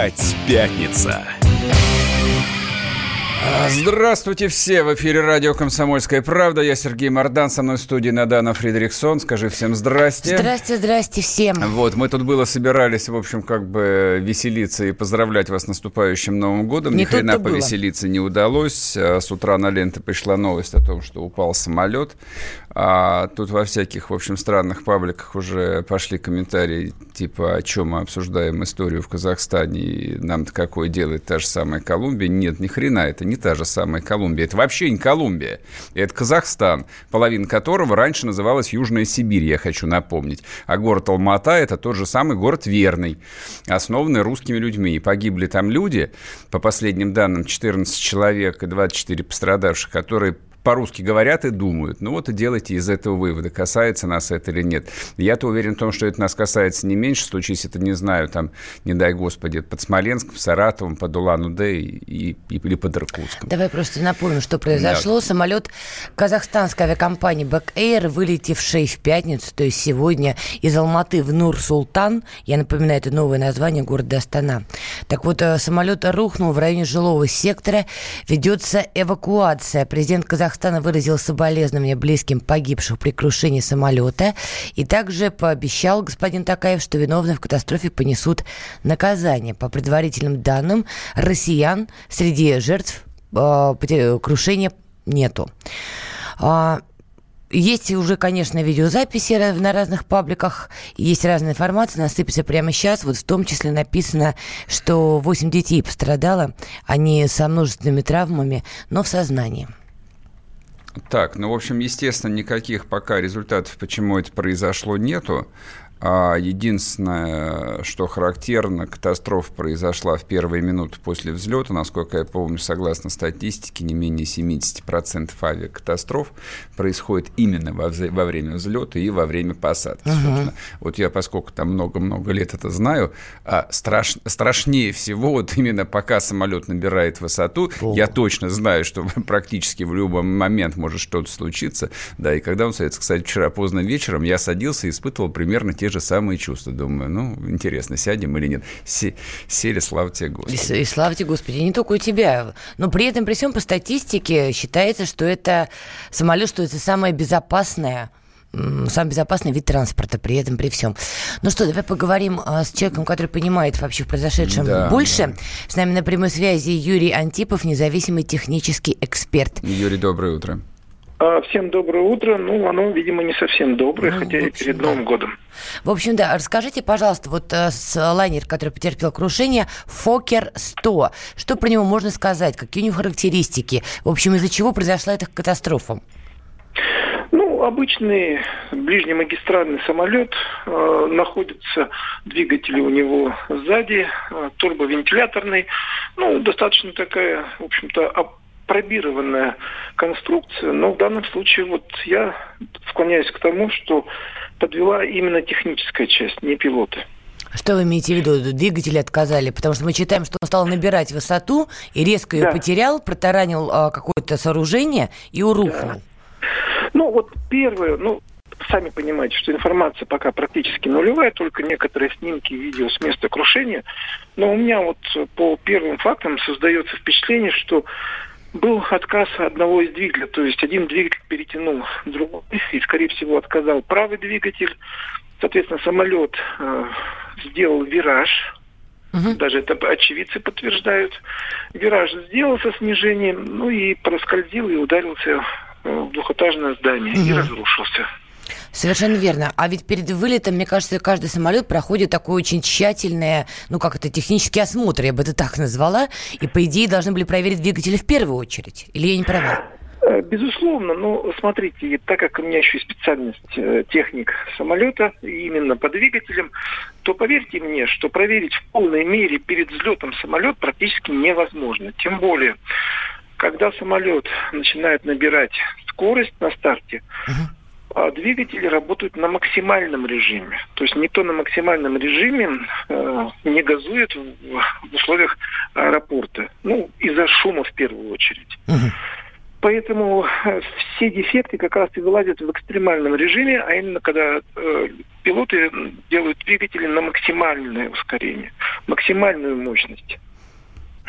Опять пятница. Здравствуйте все! В эфире радио «Комсомольская правда». Я Сергей Мордан, со мной в студии Надана Фридрихсон. Скажи всем здрасте. Здрасте, здрасте всем. Вот, мы тут было собирались, в общем, как бы веселиться и поздравлять вас с наступающим Новым годом. Не Ни хрена тут-то было. повеселиться не удалось. А С утра на ленты пришла новость о том, что упал самолет. А тут во всяких, в общем, странных пабликах уже пошли комментарии, типа, о чем мы обсуждаем историю в Казахстане, и нам-то какое делает та же самая Колумбия. Нет, ни хрена, это не та же самая Колумбия. Это вообще не Колумбия. Это Казахстан, половина которого раньше называлась Южная Сибирь, я хочу напомнить. А город Алмата – это тот же самый город Верный, основанный русскими людьми. И погибли там люди, по последним данным, 14 человек и 24 пострадавших, которые по-русски говорят и думают. Ну вот и делайте из этого выводы, касается нас это или нет. Я-то уверен в том, что это нас касается не меньше, случись это, не знаю, там, не дай господи, под Смоленском, Саратовом, под Улан-Удэ и, и- или под Иркутском. Давай просто напомним, что произошло. Самолет казахстанской авиакомпании Back Air, вылетевший в пятницу, то есть сегодня, из Алматы в Нур-Султан, я напоминаю, это новое название города Астана. Так вот, э, самолет рухнул в районе жилого сектора, ведется эвакуация. Президент Казахстана выразил соболезнования близким погибших при крушении самолета и также пообещал господин Такаев, что виновные в катастрофе понесут наказание. По предварительным данным, россиян среди жертв э, крушения нету. А, Есть уже, конечно, видеозаписи на разных пабликах, есть разная информация, насыпется прямо сейчас. Вот в том числе написано, что 8 детей пострадало, они со множественными травмами, но в сознании. Так, ну, в общем, естественно, никаких пока результатов, почему это произошло, нету. А единственное, что характерно, катастрофа произошла в первые минуты после взлета. Насколько я помню, согласно статистике, не менее 70% авиакатастроф происходит именно во, вза- во время взлета и во время посадки. собственно. Вот я, поскольку там много-много лет это знаю, а страш- страшнее всего вот именно пока самолет набирает высоту, я точно знаю, что практически в любой момент может что-то случиться. Да, и когда он садится, кстати, вчера поздно вечером, я садился и испытывал примерно те же самые чувства. Думаю, ну, интересно, сядем или нет. Се- сели, слава тебе, И, Господи. с- и слава тебе, Господи, не только у тебя. Но при этом, при всем, по статистике считается, что это самолет, что это самое безопасное самый безопасный вид транспорта при этом, при всем. Ну что, давай поговорим а, с человеком, который понимает вообще в произошедшем Да, больше. С нами на прямой связи Юрий Антипов, независимый технический эксперт. Юрий, доброе утро. А, Всем доброе утро. Ну, оно, видимо, не совсем доброе, Ну, хотя и перед да. Новым годом. В общем, да, расскажите, пожалуйста, вот э, с лайнер, который потерпел крушение, Фокер 100. Что про него можно сказать? Какие у него характеристики? В общем, из-за чего произошла эта катастрофа? Ну, обычный ближнемагистральный самолет, э, находится двигатели у него сзади, э, турбовентиляторный, ну, достаточно такая, в общем-то, апробированная конструкция, но в данном случае вот я склоняюсь к тому, что подвела именно техническая часть, не пилоты. Что вы имеете в виду? Двигатели отказали? Потому что мы читаем, что он стал набирать высоту и резко ее Да. потерял, протаранил а, какое-то сооружение и урухнул. Ну, вот первое, ну, сами понимаете, что информация пока практически нулевая, только некоторые снимки, видео с места крушения. Но у меня вот по первым фактам создается впечатление, что был отказ одного из двигателей, то есть один двигатель перетянул другой и, скорее всего, отказал правый двигатель. Соответственно, самолет э, сделал вираж, Мгм. даже это очевидцы подтверждают. Вираж сделал со снижением, ну и проскользил и ударился э, в двухэтажное здание и Мгм. разрушился. Совершенно верно. А ведь перед вылетом, мне кажется, каждый самолет проходит такой очень тщательный, ну как это, технический осмотр, я бы это так назвала. И, по идее, должны были проверить двигатели в первую очередь. Или я не права? Э, Безусловно, но смотрите, и так как у меня еще и специальность э, техник самолета, именно по двигателям, то поверьте мне, что проверить в полной мере перед взлетом самолет практически невозможно. Тем более, когда самолет начинает набирать скорость на старте, Мгм. А двигатели работают на максимальном режиме. То есть никто на максимальном режиме э, не газует в, в условиях аэропорта. Ну, из-за шума в первую очередь. Мгм. Поэтому э, все дефекты как раз и вылазят в экстремальном режиме, а именно когда э, пилоты делают двигатели на максимальное ускорение, максимальную мощность.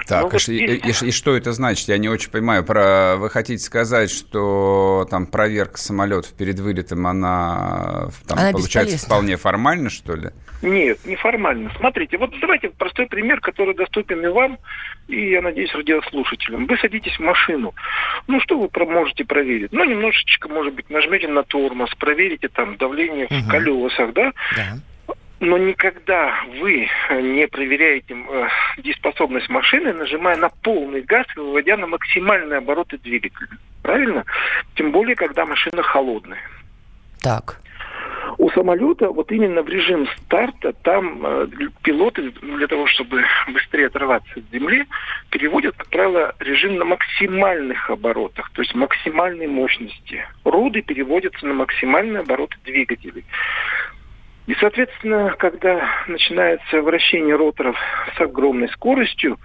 Так, ну, и, вот и, и, и что это значит? Я не очень понимаю. Про вы хотите сказать, что там проверка самолетов перед вылетом, она, там, она получается вполне формально, что ли? Нет, не формально. Смотрите, вот давайте простой пример, который доступен и вам, и, я надеюсь, радиослушателям. Вы садитесь в машину. Ну, что вы можете проверить? Ну, немножечко, может быть, нажмете на тормоз, проверите там давление угу. в колесах, да? Да но никогда вы не проверяете э, дееспособность машины, нажимая на полный газ и выводя на максимальные обороты двигателя. Правильно? Тем более, когда машина холодная. Так. У самолета вот именно в режим старта там э, пилоты для того, чтобы быстрее оторваться от земли, переводят, как правило, режим на максимальных оборотах, то есть максимальной мощности. Руды переводятся на максимальные обороты двигателей. И, соответственно, когда начинается вращение роторов с огромной скоростью,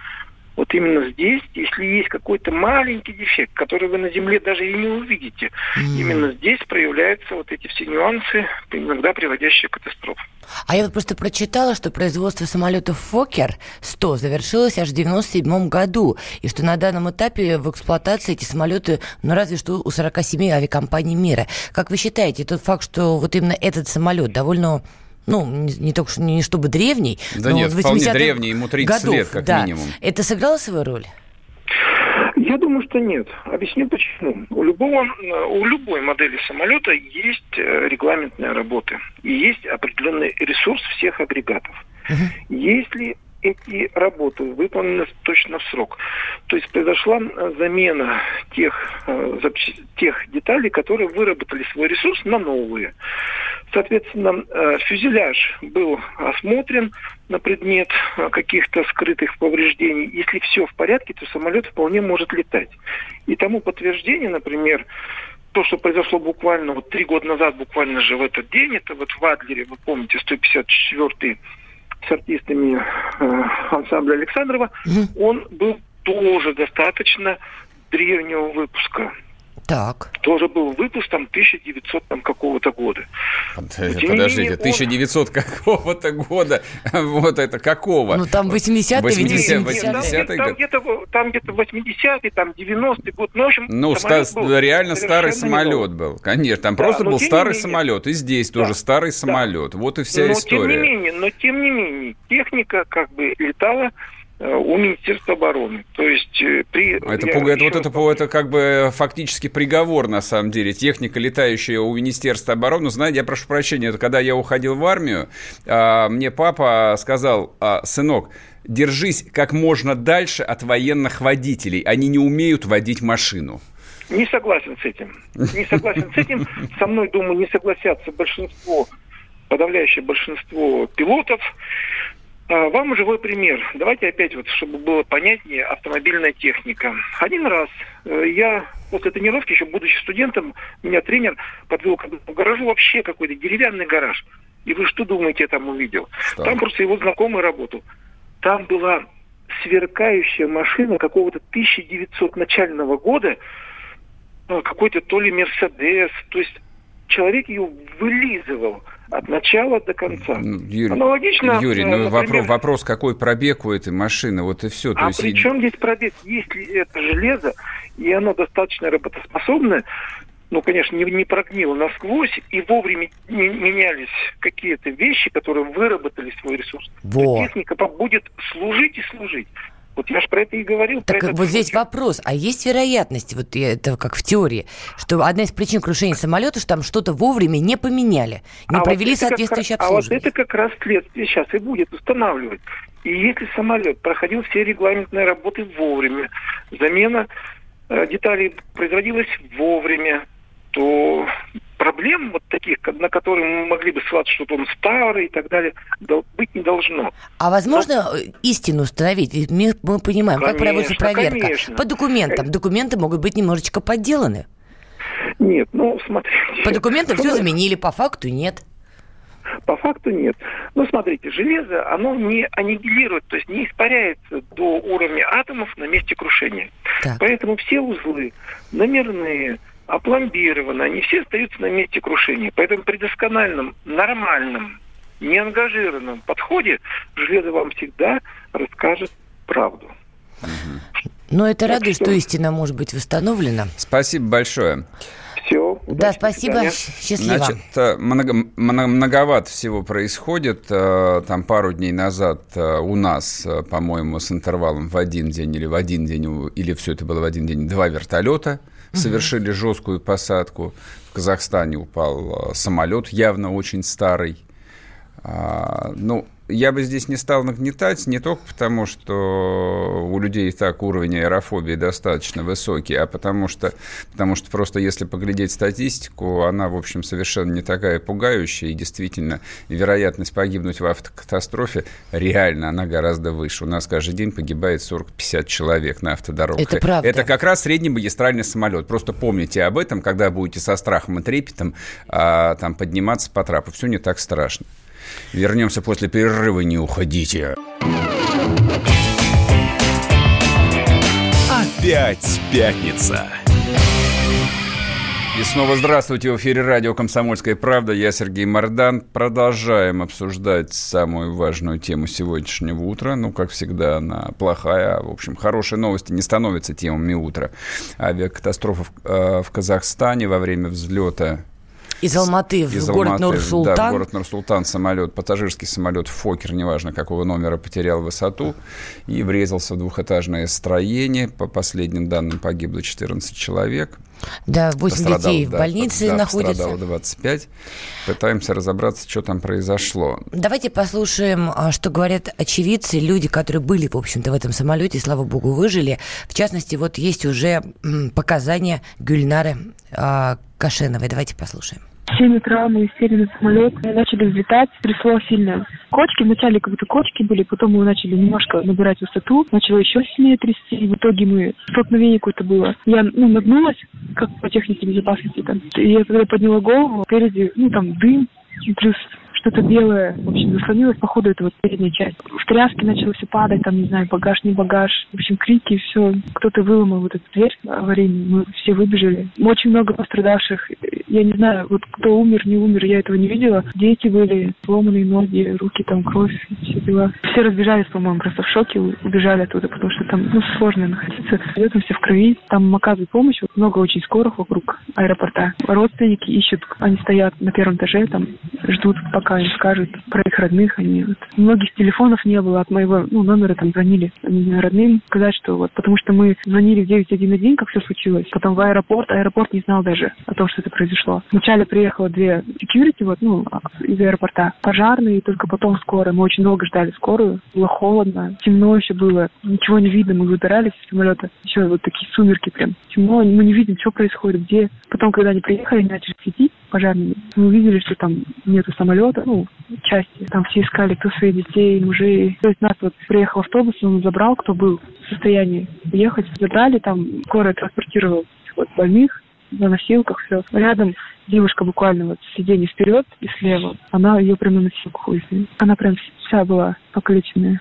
вот именно здесь, если есть какой-то маленький дефект, который вы на Земле даже и не увидите, mm. именно здесь проявляются вот эти все нюансы, иногда приводящие к катастрофе. А я вот просто прочитала, что производство самолетов «Фокер-100» завершилось аж в 1997 году, и что на данном этапе в эксплуатации эти самолеты, ну, разве что у 47 авиакомпаний мира. Как вы считаете, тот факт, что вот именно этот самолет довольно ну, не, не только не чтобы древний, да но нет, вот вполне древний, ему 30 годов, лет как да. минимум. Это сыграло свою роль? Я думаю, что нет. Объясню почему. У, любого, у любой модели самолета есть э, регламентная работа и есть определенный ресурс всех агрегатов. Угу. Если эти работы выполнены точно в срок. То есть произошла э, замена тех, э, тех деталей, которые выработали свой ресурс на новые. Соответственно, э, фюзеляж был осмотрен на предмет каких-то скрытых повреждений. Если все в порядке, то самолет вполне может летать. И тому подтверждение, например, то, что произошло буквально вот три года назад, буквально же в этот день, это вот в Адлере, вы помните, 154-й с артистами э, ансамбля Александрова, угу. он был тоже достаточно древнего выпуска. Так. Тоже был выпуск там 1900 там, какого-то года. Подождите, менее, 1900 он... какого-то года. Вот это какого? Ну там 80-е, 80 80 Там где-то там где-то 80-й, там 90-й год. Ну, в общем, ну ста- был реально старый самолет был. Конечно, там да, просто был старый менее, самолет. И здесь да, тоже старый да. самолет. Вот и вся но, история. Тем не менее, но тем не менее, техника как бы летала у Министерства обороны. То есть э, при... Это, пугает, вот это, это как бы фактически приговор, на самом деле. Техника, летающая у Министерства обороны. Знаете, я прошу прощения, это когда я уходил в армию, а, мне папа сказал, а, сынок, держись как можно дальше от военных водителей. Они не умеют водить машину. Не согласен с этим. Не согласен с этим. Со мной, думаю, не согласятся большинство, подавляющее большинство пилотов. А, вам живой пример. Давайте опять вот, чтобы было понятнее, автомобильная техника. Один раз э, я после тренировки, еще будучи студентом, меня тренер подвел к гаражу, вообще какой-то деревянный гараж. И вы что думаете, я там увидел? Что? Там просто его знакомый работал. Там была сверкающая машина какого-то 1900 начального года, э, какой-то то ли Мерседес, то есть человек ее вылизывал от начала до конца. Юрий, Аналогично, Юрий, ну например, вопрос, вопрос, какой пробег у этой машины, вот и все. То а есть... при чем здесь пробег? Если это железо, и оно достаточно работоспособное, ну, конечно, не, не прогнило насквозь, и вовремя менялись какие-то вещи, которые выработали свой ресурс, Во. техника будет служить и служить. Вот я же про это и говорил. Так вот случай. здесь вопрос. А есть вероятность, вот это как в теории, что одна из причин крушения самолета, что там что-то вовремя не поменяли, не а провели вот соответствующее как, обслуживание? А вот это как раз следствие сейчас и будет устанавливать. И если самолет проходил все регламентные работы вовремя, замена э, деталей производилась вовремя, то проблем вот таких, на которые мы могли бы ссылаться, что он старый и так далее, быть не должно. А возможно Но... истину установить? Ведь мы, мы понимаем, конечно, как проводится проверка. Конечно. По документам. Документы могут быть немножечко подделаны. Нет, ну, смотрите. По документам все заменили, по факту нет. По факту нет. Ну, смотрите, железо, оно не аннигилирует, то есть не испаряется до уровня атомов на месте крушения. Так. Поэтому все узлы номерные, опломбированы, они все остаются на месте крушения. Поэтому при доскональном, нормальном, неангажированном подходе железо вам всегда расскажет правду. Но это радует, что... что истина может быть восстановлена. Спасибо большое. Все. Да, спасибо. Счастливо. Значит, э, много, многовато всего происходит. Э, там пару дней назад э, у нас, по-моему, с интервалом в один день или в один день, или все это было в один день, два вертолета совершили жесткую посадку. В Казахстане упал самолет, явно очень старый. А, ну, я бы здесь не стал нагнетать, не только потому, что у людей и так уровень аэрофобии достаточно высокий, а потому что, потому что просто если поглядеть статистику, она, в общем, совершенно не такая пугающая, и действительно вероятность погибнуть в автокатастрофе реально, она гораздо выше. У нас каждый день погибает 40-50 человек на автодорогах. Это правда. Это как раз средний магистральный самолет. Просто помните об этом, когда будете со страхом и трепетом а, там, подниматься по трапу. Все не так страшно. Вернемся после перерыва, не уходите. Опять пятница. И снова здравствуйте. В эфире радио «Комсомольская правда». Я Сергей Мордан. Продолжаем обсуждать самую важную тему сегодняшнего утра. Ну, как всегда, она плохая. В общем, хорошие новости не становятся темами утра. Авиакатастрофа в, э, в Казахстане во время взлета из Алматы в из город Нур-Султан. Да, в город Нур-Султан самолет, пассажирский самолет «Фокер», неважно какого номера, потерял высоту и врезался в двухэтажное строение. По последним данным погибло 14 человек. Да, 8 пострадал, детей в да, больнице да, находятся. Пострадало 25. Пытаемся разобраться, что там произошло. Давайте послушаем, а, что говорят очевидцы, люди, которые были, в общем-то, в этом самолете, слава богу, выжили. В частности, вот есть уже показания Гюльнары а, Кашеновой. Давайте послушаем. В 7 утра мы сели на самолет, начали взлетать, трясло сильно. Кочки, вначале как будто кочки были, потом мы начали немножко набирать высоту, начало еще сильнее трясти, и в итоге мы, столкновение какое-то было. Я, ну, нагнулась, как по технике безопасности там. И я когда подняла голову, впереди, ну, там дым, плюс что-то белое, в общем, заслонилось, походу, это вот передняя часть. В тряске начало все падать, там, не знаю, багаж, не багаж. В общем, крики, все. Кто-то выломал вот эту дверь аварийную, мы все выбежали. Очень много пострадавших. Я не знаю, вот кто умер, не умер, я этого не видела. Дети были, сломанные ноги, руки, там, кровь, все дела. Все разбежались, по-моему, просто в шоке, убежали оттуда, потому что там, ну, сложно находиться. Идем все в крови, там оказывают помощь, вот много очень скорых вокруг аэропорта. Родственники ищут, они стоят на первом этаже, там, ждут, пока им скажут про их родных. Они вот. Многих телефонов не было от моего ну, номера, там звонили родным, сказать, что вот, потому что мы звонили в 911, как все случилось, потом в аэропорт, аэропорт не знал даже о том, что это произошло. Вначале приехало две security, вот, ну, из аэропорта, пожарные, и только потом скорая. Мы очень долго ждали скорую, было холодно, темно еще было, ничего не видно, мы выбирались из самолета, еще вот такие сумерки прям, темно, мы не видим, что происходит, где. Потом, когда они приехали, они начали светить пожарными, мы увидели, что там нету самолета, ну, части. Там все искали, кто своих детей, мужей. То есть нас вот приехал автобус, он забрал, кто был в состоянии ехать. Забрали, там скорая транспортировал вот больных на носилках, все. Рядом девушка буквально вот сиденье вперед и слева. Она ее прямо на носилках увезли. Она прям вся была покалеченная.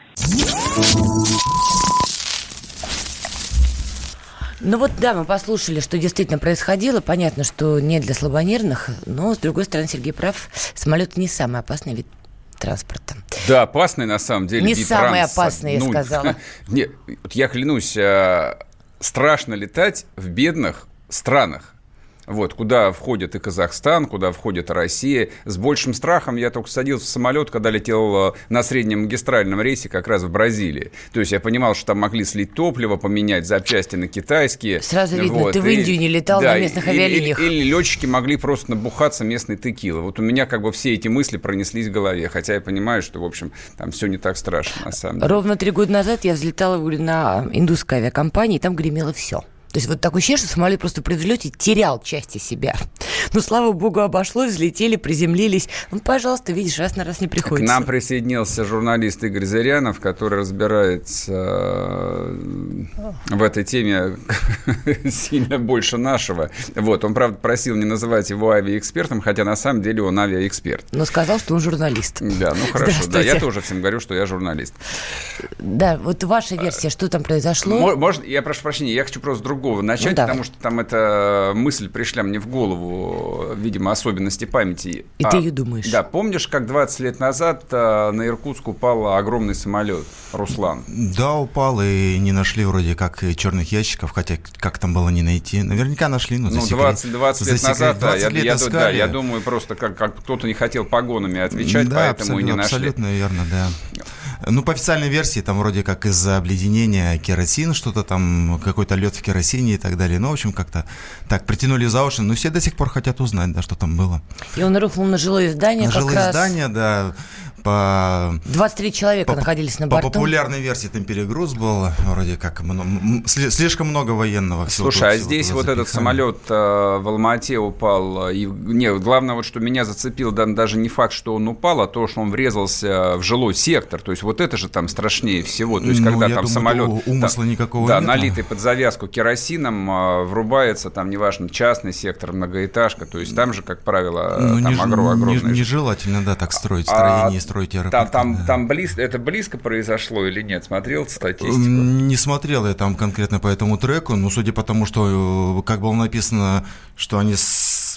Ну вот да, мы послушали, что действительно происходило. Понятно, что не для слабонервных, но, с другой стороны, Сергей прав, самолет не самый опасный вид транспорта. Да, опасный на самом деле. Не самый транса. опасный, я ну, сказала. Не, вот я клянусь, а, страшно летать в бедных странах вот, куда входит и Казахстан, куда входит Россия. С большим страхом я только садился в самолет, когда летел э, на среднем магистральном рейсе как раз в Бразилии. То есть я понимал, что там могли слить топливо, поменять запчасти на китайские. Сразу видно, вот. ты в Индию не летал да, на местных авиалиниях. Или, или, или летчики могли просто набухаться местной текилы. Вот у меня как бы все эти мысли пронеслись в голове, хотя я понимаю, что, в общем, там все не так страшно на самом деле. Ровно три года назад я взлетала на индусской авиакомпании, и там гремело все. То есть вот такое ощущение, что самолет просто при взлете терял части себя. Но, слава богу, обошлось, взлетели, приземлились. Ну, пожалуйста, видишь, раз на раз не приходится. К нам присоединился журналист Игорь Зырянов, который разбирается э, в этой теме сильно больше нашего. Вот, он, правда, просил не называть его авиаэкспертом, хотя на самом деле он авиаэксперт. Но сказал, что он журналист. Да, ну хорошо. Да, я тоже всем говорю, что я журналист. Да, вот ваша версия, что там произошло? Можно, я прошу прощения, я хочу просто с другого начать, ну, потому что там эта мысль пришла мне в голову, видимо, особенности памяти. И а, ты ее думаешь? Да, помнишь, как 20 лет назад а, на Иркутск упал огромный самолет, Руслан? Да, упал, и не нашли вроде как черных ящиков, хотя как там было не найти. Наверняка нашли, но Ну, 20, 20 лет назад, 20 да, лет я, я, да, я думаю, просто как, как кто-то не хотел погонами отвечать, да, поэтому и не нашли. Абсолютно верно, да. Ну, по официальной версии, там вроде как из-за обледенения керосин, что-то там, какой-то лед в керосине и так далее. Ну, в общем, как-то так притянули за уши. Но все до сих пор хотят узнать, да, что там было. И он рухнул на жилое здание На жилое раз... здание, да по... 23 человека по, находились на борту. По популярной версии там перегруз был, вроде как слишком много военного. Слушай, а здесь вот этот самолет э, в Алмате упал. И, не, главное, вот что меня зацепил, да, даже не факт, что он упал, а то, что он врезался в жилой сектор. То есть вот это же там страшнее всего. То есть ну, когда там думаю, самолет... Умысла там, никакого Да, нет, налитый под завязку керосином, э, врубается там, неважно, частный сектор, многоэтажка. То есть там же, как правило, ну, там не, огромное... Не, нежелательно, да, так строить строение, а, строить аэропорт. Там, там, там близ, это близко произошло или нет? Смотрел статистику? Не смотрел я там конкретно по этому треку, но судя по тому, что, как было написано, что они с,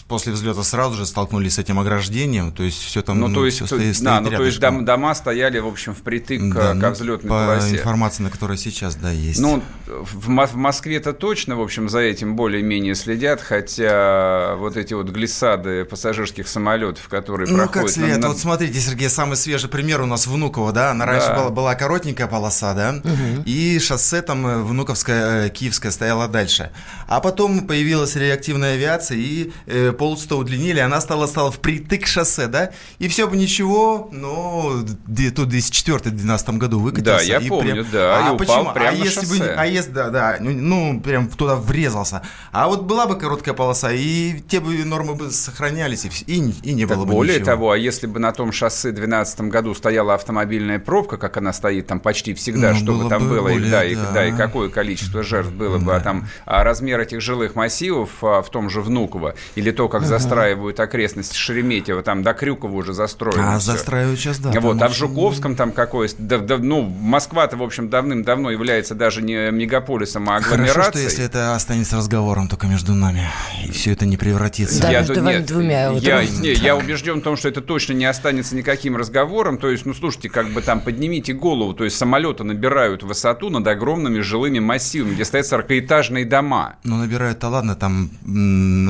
после взлета сразу же столкнулись с этим ограждением, то есть все там ну, то есть, все стоит, стоит да, ну, то есть дом, дома стояли, в общем, впритык да, к, ко взлетной по полосе. информации, на которой сейчас, да, есть. Ну, в, в Москве-то точно, в общем, за этим более-менее следят, хотя вот эти вот глиссады пассажирских самолетов, которые ну, проходят... Ну, как след, на... вот смотрите, Сергей, самый свежий пример у нас Внуково, да, она да. раньше была, была коротенькая полоса, да, угу. и шоссе там э, Внуковская, э, Киевская стояла дальше. А потом появилась реактивная авиация, и э, полосы-то удлинили, она стала, стала впритык шоссе, да, и все бы ничего, но тут в 2004-2012 году выкатился. Да, я и помню, прям... да, а и почему? упал прямо а на если шоссе. бы, а если, да, да, ну, ну, прям туда врезался. А вот была бы короткая полоса, и те бы нормы бы сохранялись, и, и, и не так было бы более ничего. того, а если бы на том шоссе в 2012 году стояла автомобильная пробка, как она стоит там почти всегда, ну, чтобы там бы было, более, и, да, да. И, да, и какое количество жертв было да. бы, а там а размер этих жилых массивов а, в том же Внуково, или то, как застраивают окрестности Шереметьево, там до Крюкова уже застроено. А, застраивают сейчас, да. Вот, а в Жуковском там какое да, да, ну, Москва-то, в общем, давным-давно является даже не мегаполисом, а агломерацией. Хорошо, что если это останется разговором только между нами, и все это не превратится. Да, я, между вами нет, двумя. Я, не, я убежден в том, что это точно не останется никаким разговором. То есть, ну, слушайте, как бы там поднимите голову. То есть, самолеты набирают высоту над огромными жилыми массивами, где стоят 40-этажные дома. Ну, набирают-то ладно, там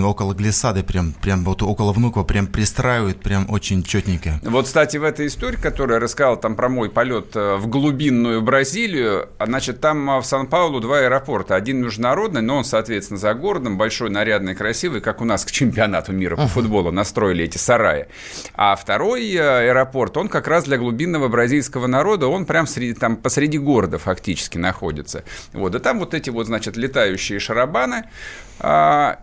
около глиссады, прям, прям вот около Внукова, прям пристраивают, прям очень четненько. Вот, кстати, в этой истории, которую я рассказал там про мой полет э, в глубинную Бразилию, а, значит, там э, в Сан-Паулу два аэропорта. Один международный, но он, соответственно, за городом, большой, нарядный, красивый, как у нас к чемпионату мира по футболу настроили эти сараи. А второй э, аэропорт, он как раз для глубинного бразильского народа, он прям среди, там посреди города фактически находится. Вот, и там вот эти вот, значит, летающие шарабаны, а,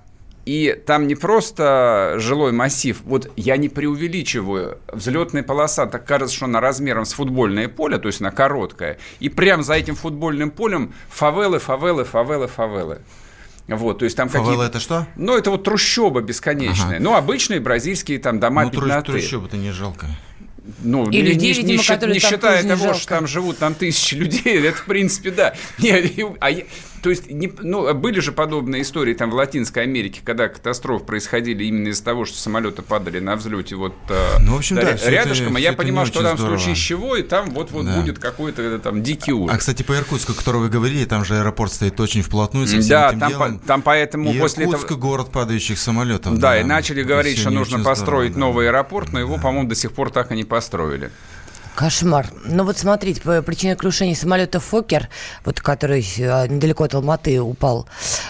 и там не просто жилой массив, вот я не преувеличиваю, взлетная полоса, так кажется, что она размером с футбольное поле, то есть она короткая, и прямо за этим футбольным полем фавелы, фавелы, фавелы, фавелы. Вот, то есть там Фавела это что? Ну, это вот трущоба бесконечная. Ага. Ну, обычные бразильские там дома ну, пятнаты. трущоба-то не жалко ну, и не, людей, не, видимо, не, не считая того, жалко. что там живут там тысячи людей, это в принципе да. Не, а, то есть, не, ну, были же подобные истории там в Латинской Америке, когда катастрофы происходили именно из-за того, что самолеты падали на взлете вот э, ну, в общем, да, рядышком, это, и я понимал, что там здорово. в случае чего, и там вот-вот да. будет какой-то э, там дикий ужас. А, кстати, по Иркутску, о котором вы говорили, там же аэропорт стоит очень вплотную со всем да, этим там, делом. По, там поэтому и после Иркутск этого... город падающих самолетов. Да, да, и начали говорить, что нужно построить здорово, новый аэропорт, но его, по-моему, до сих пор так и не построили. Кошмар. Ну вот смотрите, причина крушения самолета «Фокер», вот, который э, недалеко от Алматы упал,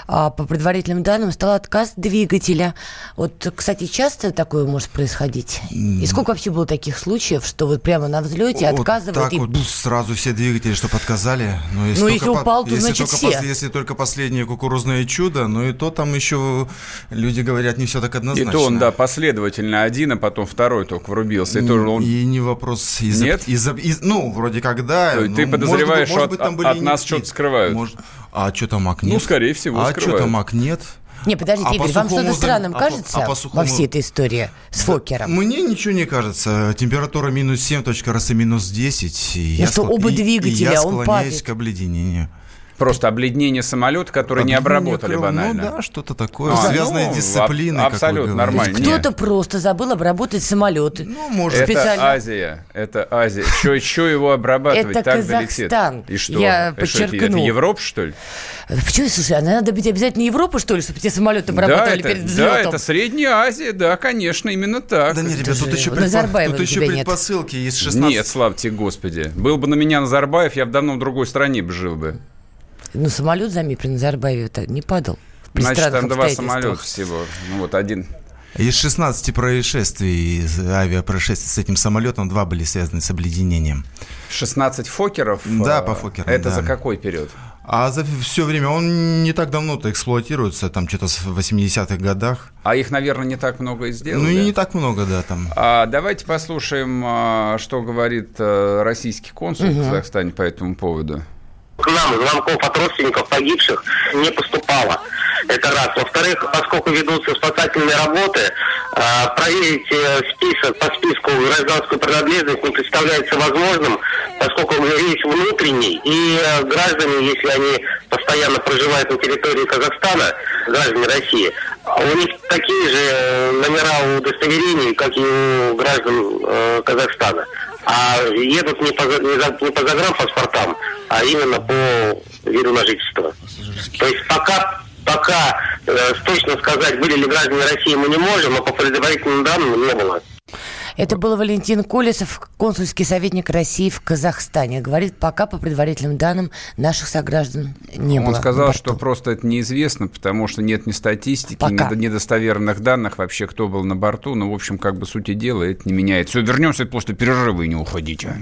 а, по предварительным данным стал отказ двигателя. Вот, кстати, часто такое может происходить? И сколько вообще было таких случаев, что вот прямо на взлете вот отказывают? Так и... вот сразу все двигатели, чтобы отказали. Но если, ну, если упал, то если значит только все. если только последнее кукурузное чудо, но и то там еще люди говорят не все так однозначно. И то он, да, последовательно один, а потом второй только врубился. И, тоже он... и не вопрос из Нет? Из, из, ну, вроде как да. То ну, ты подозреваешь, может быть, может от, быть, от нас что-то скрывают? Может... А что там ак нет? Ну, скорее всего, А скрывают. что там ак нет? Не, подождите, А Игорь, по вам что-то странным а кажется а по сухому- во всей этой истории с Фокером? Мне ничего не кажется. Температура минус 7, точка росы минус 10. И я что скло- оба и- и двигателя, я он склоняюсь падает. к обледенению. Просто обледнение самолета, который не Обледенение обработали крыла, банально. Ну да, что-то такое. А, связанное ну, с дисциплиной. аб- абсолютно нормально. Кто-то Не. просто забыл обработать самолеты. Ну, может, Это специально. Азия, это Азия. Что еще его обрабатывать Это так Казахстан. долетит? И что? Я Это что, это- подчеркну. Это Европа, что ли? Почему, слушай, а надо быть обязательно Европа, что ли, чтобы те самолеты обрабатывали да, перед это, взлетом? да, это Средняя Азия, да, конечно, именно так. Да нет, ребят, тут же еще, предпо- тут еще тебя нет. предпосылки есть 16. Нет, слава тебе, Господи. Был бы на меня Назарбаев, я в давно в другой стране бы жил бы. Ну, самолет, заметь, при Назарбаеве не падал. Значит, там два самолета всего. Ну вот один. Из 16 происшествий, из авиапроисшествий с этим самолетом, два были связаны с обледенением. 16 фокеров. Да, э, по фокерам, Это да. за какой период? А за все время он не так давно-то эксплуатируется, там что-то в 80-х годах. А их, наверное, не так много и сделали. Ну, и не так много, да, там. А давайте послушаем, а, что говорит э, российский консул в Казахстане по этому поводу. К нам звонков от родственников погибших не поступало. Это раз. Во-вторых, поскольку ведутся спасательные работы, а, проверить э, список по списку гражданскую принадлежность не представляется возможным, поскольку рейс внутренний, и э, граждане, если они постоянно проживают на территории Казахстана, граждане России, у них такие же э, номера удостоверений, как и у граждан э, Казахстана. А едут не по, не за- не по загранпаспортам, а именно по виду на жительство. То есть пока, пока э, точно сказать, были ли граждане России, мы не можем, но по предварительным данным не было. Это был Валентин Колесов, консульский советник России в Казахстане. Говорит, пока по предварительным данным наших сограждан не было. Он сказал, что просто это неизвестно, потому что нет ни статистики, Пока. ни до- недостоверных данных вообще, кто был на борту. Ну, в общем, как бы сути дела, это не меняет. Все, вернемся после перерыва и не уходите.